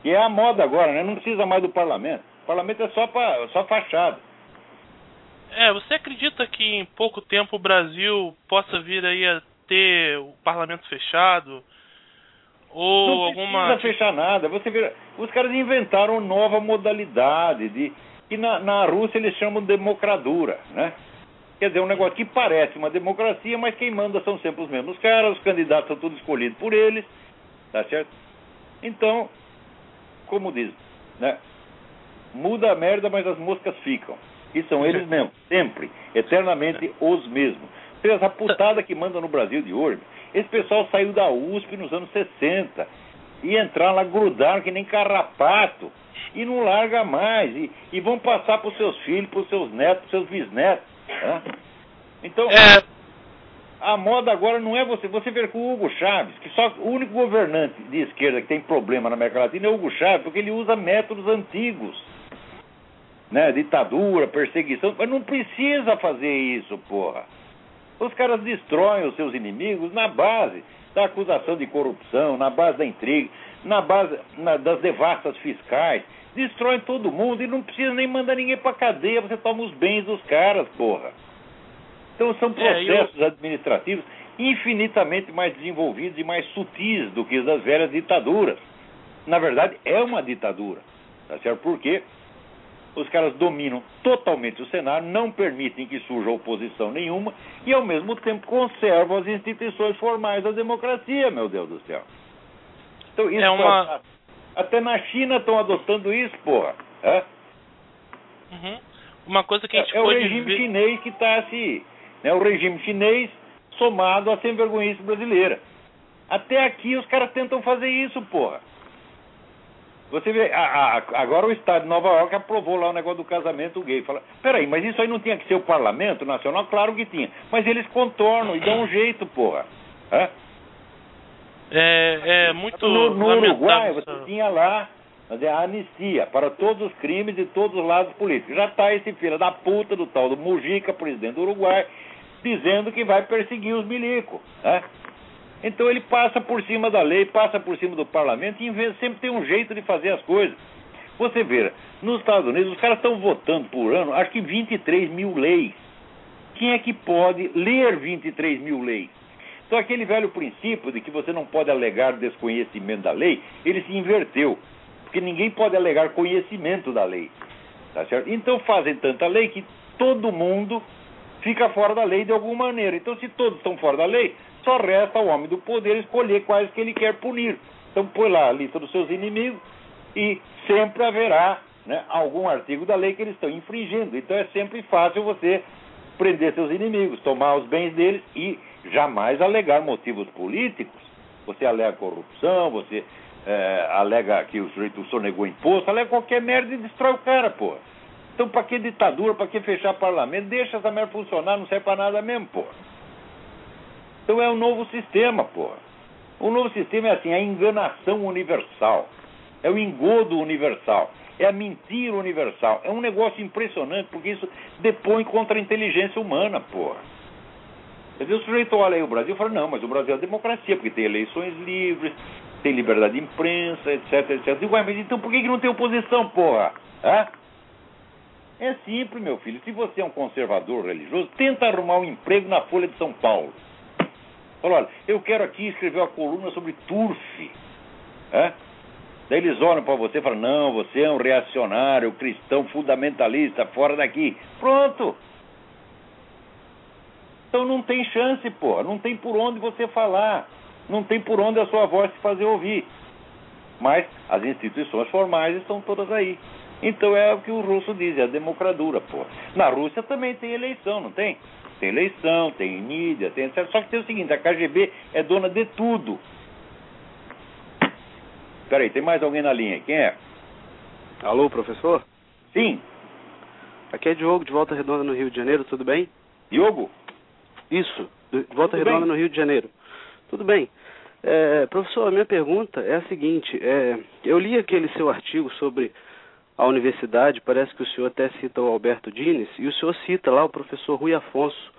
Que é a moda agora, né? Não precisa mais do parlamento. O parlamento é só, pra, só fachada. É, você acredita que em pouco tempo o Brasil possa vir aí a ter o parlamento fechado? Ou não alguma. Não precisa fechar nada. Você vê, os caras inventaram nova modalidade de que na, na Rússia eles chamam de democradura, né? Quer dizer, um negócio que parece uma democracia, mas quem manda são sempre os mesmos caras, os candidatos são todos escolhidos por eles, tá certo? Então, como diz, né? Muda a merda, mas as moscas ficam. E são eles mesmos, sempre, eternamente os mesmos. Seja, essa putada que manda no Brasil de hoje, esse pessoal saiu da USP nos anos 60 e entraram lá, grudaram que nem carrapato e não larga mais. E, e vão passar para os seus filhos, para os seus netos, para os seus bisnetos. Então, é... a moda agora não é você. Você vê com o Hugo Chaves, que só o único governante de esquerda que tem problema na América Latina é o Hugo Chaves, porque ele usa métodos antigos. Né? Ditadura, perseguição. Mas não precisa fazer isso, porra. Os caras destroem os seus inimigos na base da acusação de corrupção, na base da intriga, na base na, das devastas fiscais. Destroem todo mundo e não precisa nem mandar ninguém pra cadeia, você toma os bens dos caras, porra. Então são processos é, eu... administrativos infinitamente mais desenvolvidos e mais sutis do que os das velhas ditaduras. Na verdade, é uma ditadura. Tá certo? Porque os caras dominam totalmente o cenário, não permitem que surja oposição nenhuma e, ao mesmo tempo, conservam as instituições formais da democracia, meu Deus do céu. Então, isso é uma... Até na China estão adotando isso, porra. É? Uhum. Uma coisa que a gente é, é o regime ver... chinês que está se. Né, o regime chinês somado à sem vergonhice brasileira. Até aqui os caras tentam fazer isso, porra. Você vê, a, a, agora o Estado de Nova York aprovou lá o negócio do casamento gay. Fala, peraí, mas isso aí não tinha que ser o Parlamento Nacional? Claro que tinha. Mas eles contornam e dão um jeito, porra. É, é muito. No, no Uruguai, você tinha lá a anistia para todos os crimes de todos os lados políticos. Já está esse filho da puta do tal do Mujica, presidente do Uruguai, dizendo que vai perseguir os milicos. Né? Então ele passa por cima da lei, passa por cima do parlamento e sempre tem um jeito de fazer as coisas. Você vê, nos Estados Unidos os caras estão votando por ano, acho que 23 mil leis. Quem é que pode ler 23 mil leis? Então aquele velho princípio de que você não pode alegar desconhecimento da lei, ele se inverteu. Porque ninguém pode alegar conhecimento da lei. Tá certo? Então fazem tanta lei que todo mundo fica fora da lei de alguma maneira. Então se todos estão fora da lei, só resta ao homem do poder escolher quais que ele quer punir. Então põe lá a lista dos seus inimigos e sempre haverá né, algum artigo da lei que eles estão infringindo. Então é sempre fácil você prender seus inimigos, tomar os bens deles e jamais alegar motivos políticos. Você alega corrupção, você é, alega que o sujeito sonegou imposto, alega qualquer merda e destrói o cara, pô. Então, para que ditadura, para que fechar parlamento? Deixa essa merda funcionar, não serve para nada mesmo, pô. Então é um novo sistema, porra. O novo sistema é assim, a enganação universal. É o engodo universal. É a mentira universal. É um negócio impressionante, porque isso depõe contra a inteligência humana, porra. Quer dizer, o sujeito olha aí o Brasil e fala, não, mas o Brasil é democracia, porque tem eleições livres, tem liberdade de imprensa, etc, etc. Digo, mas então por que, que não tem oposição, porra? Hã? É simples, meu filho. Se você é um conservador religioso, tenta arrumar um emprego na Folha de São Paulo. Falou, olha, eu quero aqui escrever uma coluna sobre turf. É? Daí eles olham para você e falam, não, você é um reacionário, cristão, fundamentalista, fora daqui. Pronto. Então não tem chance, porra. Não tem por onde você falar. Não tem por onde a sua voz se fazer ouvir. Mas as instituições formais estão todas aí. Então é o que o russo diz, é a democradura, porra. Na Rússia também tem eleição, não tem? Tem eleição, tem mídia, tem etc. Só que tem o seguinte, a KGB é dona de tudo. Peraí, tem mais alguém na linha? Quem é? Alô, professor? Sim. Aqui é Diogo, de Volta Redonda no Rio de Janeiro, tudo bem? Diogo? Isso, de Volta tudo Redonda bem? no Rio de Janeiro. Tudo bem. É, professor, a minha pergunta é a seguinte, é, eu li aquele seu artigo sobre a universidade, parece que o senhor até cita o Alberto Dines, e o senhor cita lá o professor Rui Afonso,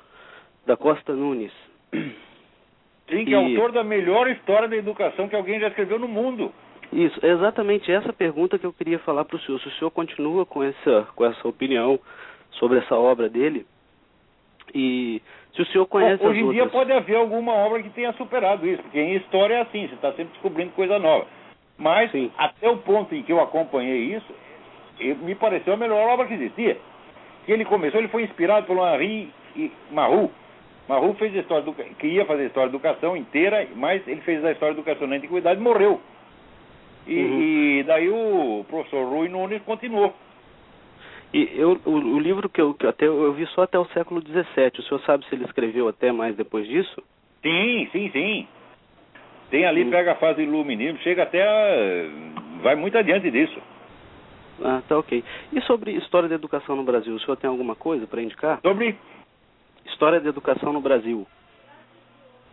da Costa Nunes. <clears throat> Sim, que e... é autor da melhor história da educação que alguém já escreveu no mundo. Isso, é exatamente essa pergunta que eu queria falar para o senhor. Se o senhor continua com essa, com essa opinião sobre essa obra dele, e se o senhor conhece Bom, Hoje em dia pode haver alguma obra que tenha superado isso, porque em história é assim, você está sempre descobrindo coisa nova. Mas, Sim. até o ponto em que eu acompanhei isso, me pareceu a melhor obra que existia. Que ele começou, ele foi inspirado pelo Henri Marrou. Marrou fez a história do, queria fazer a história da educação inteira, mas ele fez a história da educação na antiguidade e morreu. E, uhum. e, daí o professor Rui Nunes continuou. E eu, o, o livro que eu, que até eu vi só até o século XVII. O senhor sabe se ele escreveu até mais depois disso? Sim, sim, sim. Tem ali, pega a fase do iluminismo, chega até. vai muito adiante disso. Ah, tá ok. E sobre história da educação no Brasil, o senhor tem alguma coisa para indicar? Sobre? História da educação no Brasil.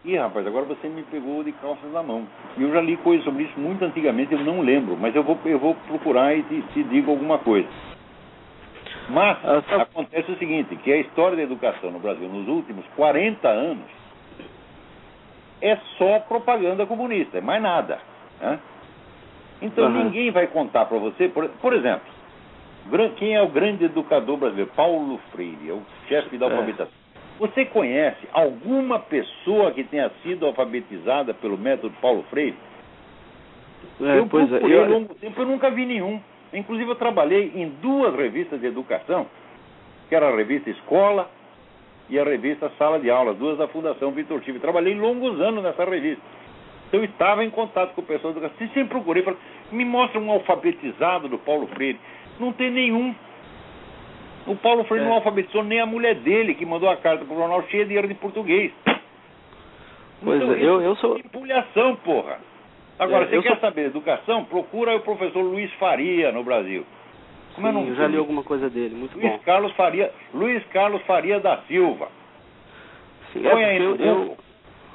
Ih, rapaz, agora você me pegou de calças na mão. Eu já li coisas sobre isso muito antigamente, eu não lembro, mas eu vou, eu vou procurar e te, te digo alguma coisa. Mas ah, tá... acontece o seguinte, que a história da educação no Brasil nos últimos 40 anos é só propaganda comunista, é mais nada. Né? Então uhum. ninguém vai contar para você, por, por, exemplo, quem é o grande educador brasileiro? Paulo Freire, é o chefe da é. alfabetização. É. Você conhece alguma pessoa que tenha sido alfabetizada pelo método Paulo Freire? É, eu pois procurei é, eu... longo tempo, eu nunca vi nenhum. Inclusive eu trabalhei em duas revistas de educação, que era a revista Escola e a revista Sala de Aula, duas da Fundação Vitor Tive. Trabalhei longos anos nessa revista. Então eu estava em contato com o pessoal do educação. Sempre procurei, falei, me mostra um alfabetizado do Paulo Freire. Não tem nenhum. O Paulo Freire é. não alfabetizou nem a mulher dele, que mandou a carta para o jornal cheia de erro de português. Pois então, é, eu, eu sou. Manipulação, porra. Agora, é, você quer sou... saber educação? Procura o professor Luiz Faria no Brasil. Como Sim, eu já li alguma coisa dele, muito Luiz bom. Carlos Faria, Luiz Carlos Faria da Silva. Sim, Põe é aí no eu,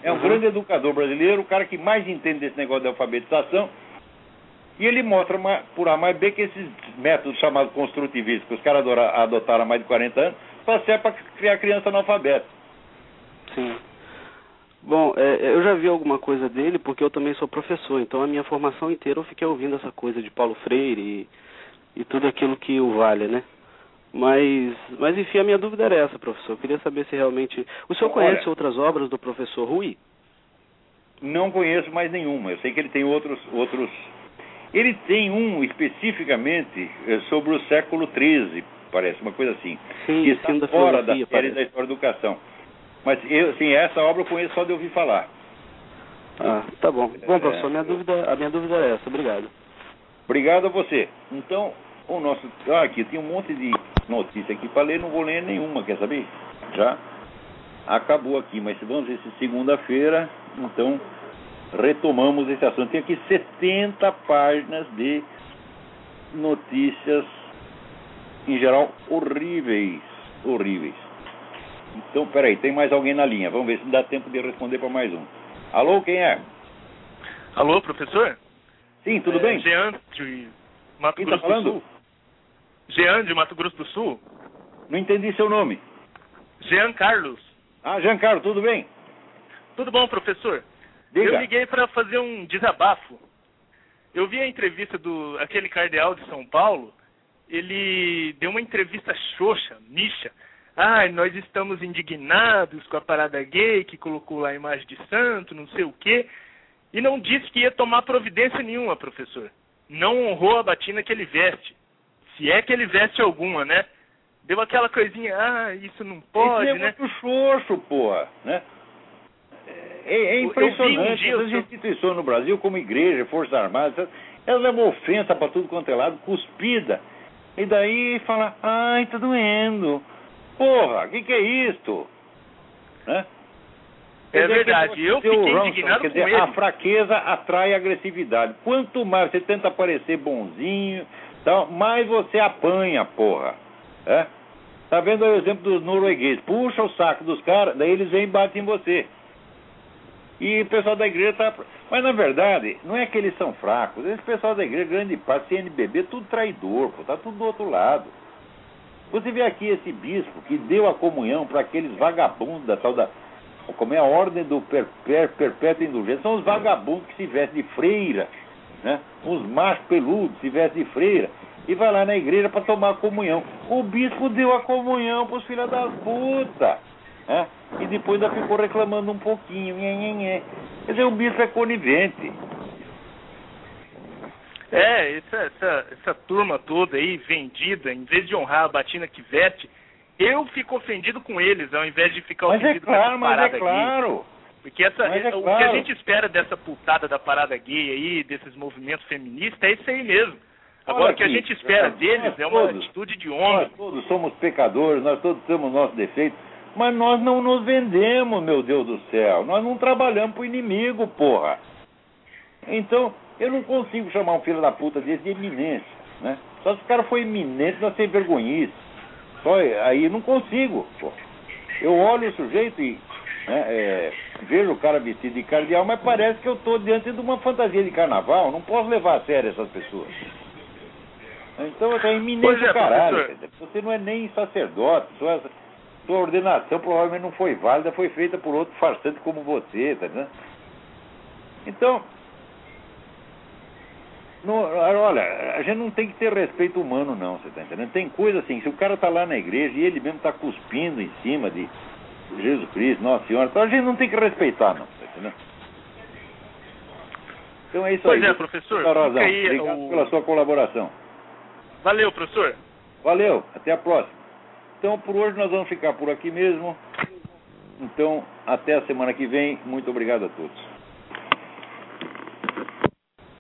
É um uhum. grande educador brasileiro, o cara que mais entende desse negócio de alfabetização. E ele mostra por A mais B que esses métodos chamados construtivistas, que os caras adotaram há mais de 40 anos, só serve para criar criança analfabeta. Sim. Bom, é, eu já vi alguma coisa dele porque eu também sou professor, então a minha formação inteira eu fiquei ouvindo essa coisa de Paulo Freire e, e tudo aquilo que o vale, né? Mas, mas enfim, a minha dúvida era essa, professor. Eu queria saber se realmente. O senhor conhece Olha, outras obras do professor Rui? Não conheço mais nenhuma. Eu sei que ele tem outros. outros... Ele tem um especificamente eh, sobre o século XIII, parece, uma coisa assim. Sim, que está da fora da série parece. da história da educação. Mas eu, sim, essa obra eu conheço só de ouvir falar. Ah, tá bom. Bom, professor, minha dúvida, a minha dúvida é essa. Obrigado. Obrigado a você. Então, o nosso. Ah, aqui tem um monte de notícia aqui para ler, não vou ler nenhuma, quer saber? Já acabou aqui, mas vamos ver se segunda-feira, então retomamos esse assunto. Tem aqui 70 páginas de notícias, em geral, horríveis. Horríveis. Então, peraí, tem mais alguém na linha. Vamos ver se dá tempo de responder para mais um. Alô, quem é? Alô, professor? Sim, tudo é, bem? Jean, de Mato quem Grosso tá falando? do Sul. Jean, de Mato Grosso do Sul. Não entendi seu nome. Jean Carlos. Ah, Jean Carlos, tudo bem? Tudo bom, professor? Diga. Eu liguei para fazer um desabafo. Eu vi a entrevista do aquele cardeal de São Paulo. Ele deu uma entrevista xoxa, micha, ah, nós estamos indignados com a parada gay que colocou lá a imagem de santo, não sei o quê, e não disse que ia tomar providência nenhuma, professor. Não honrou a batina que ele veste. Se é que ele veste alguma, né? Deu aquela coisinha, ah, isso não pode, né? É muito xoxo, porra, né? É, é impressionante. Um As instituições no Brasil, como igreja, Forças Armadas, elas levam ofensa para tudo quanto é lado, cuspida. E daí fala, ai, tá doendo. Porra, o que, que é isto? Né? É verdade, eu fiquei Ronson, indignado quer dizer, ele. A fraqueza atrai agressividade. Quanto mais você tenta parecer bonzinho, então, mais você apanha, porra. É? Tá vendo o exemplo dos noruegueses? Puxa o saco dos caras, daí eles vêm e batem em você. E o pessoal da igreja tá. Mas na verdade, não é que eles são fracos. Esse pessoal da igreja, grande parte, CNBB, tudo traidor, pô, tá tudo do outro lado. Você vê aqui esse bispo que deu a comunhão para aqueles vagabundos da tal da. Como é a ordem do per, per, perpétua indulgência? São os vagabundos que se vestem de freira, né? Os machos peludos se vestem de freira e vai lá na igreja para tomar a comunhão. O bispo deu a comunhão para os filhos das putas. Né? E depois ainda ficou reclamando um pouquinho. Nhê, nhê, nhê. Quer dizer, o bispo é conivente. É, essa, essa, essa turma toda aí, vendida, em vez de honrar a batina que veste, eu fico ofendido com eles, ao invés de ficar mas é ofendido é claro, com essa parada mas é claro. Porque essa, é o claro. que a gente espera dessa putada da parada gay aí, desses movimentos feministas, é isso aí mesmo. Agora, o que a gente espera deles é uma todos, atitude de homem. Nós todos somos pecadores, nós todos temos nossos defeitos, mas nós não nos vendemos, meu Deus do céu. Nós não trabalhamos pro inimigo, porra. Então, eu não consigo chamar um filho da puta desse de eminência, né? Só se o cara for eminente, nós sem vergonhice. Só aí não consigo, pô. Eu olho o sujeito e né, é, vejo o cara vestido de cardeal, mas parece que eu estou diante de uma fantasia de carnaval. Não posso levar a sério essas pessoas. Então é iminente é, caralho. professor. Você não é nem sacerdote, sua, sua ordenação provavelmente não foi válida, foi feita por outro farsante como você, tá entendendo? Então, não, olha, a gente não tem que ter respeito humano, não, você tá entendendo? Tem coisa assim, se o cara tá lá na igreja e ele mesmo tá cuspindo em cima de Jesus Cristo, Nossa Senhora, então a gente não tem que respeitar, não, tá? Então é isso Pois aí. é, professor, Razão, aí obrigado o- pela sua colaboração. Valeu, professor. Valeu, até a próxima. Então, por hoje nós vamos ficar por aqui mesmo. Então, até a semana que vem. Muito obrigado a todos.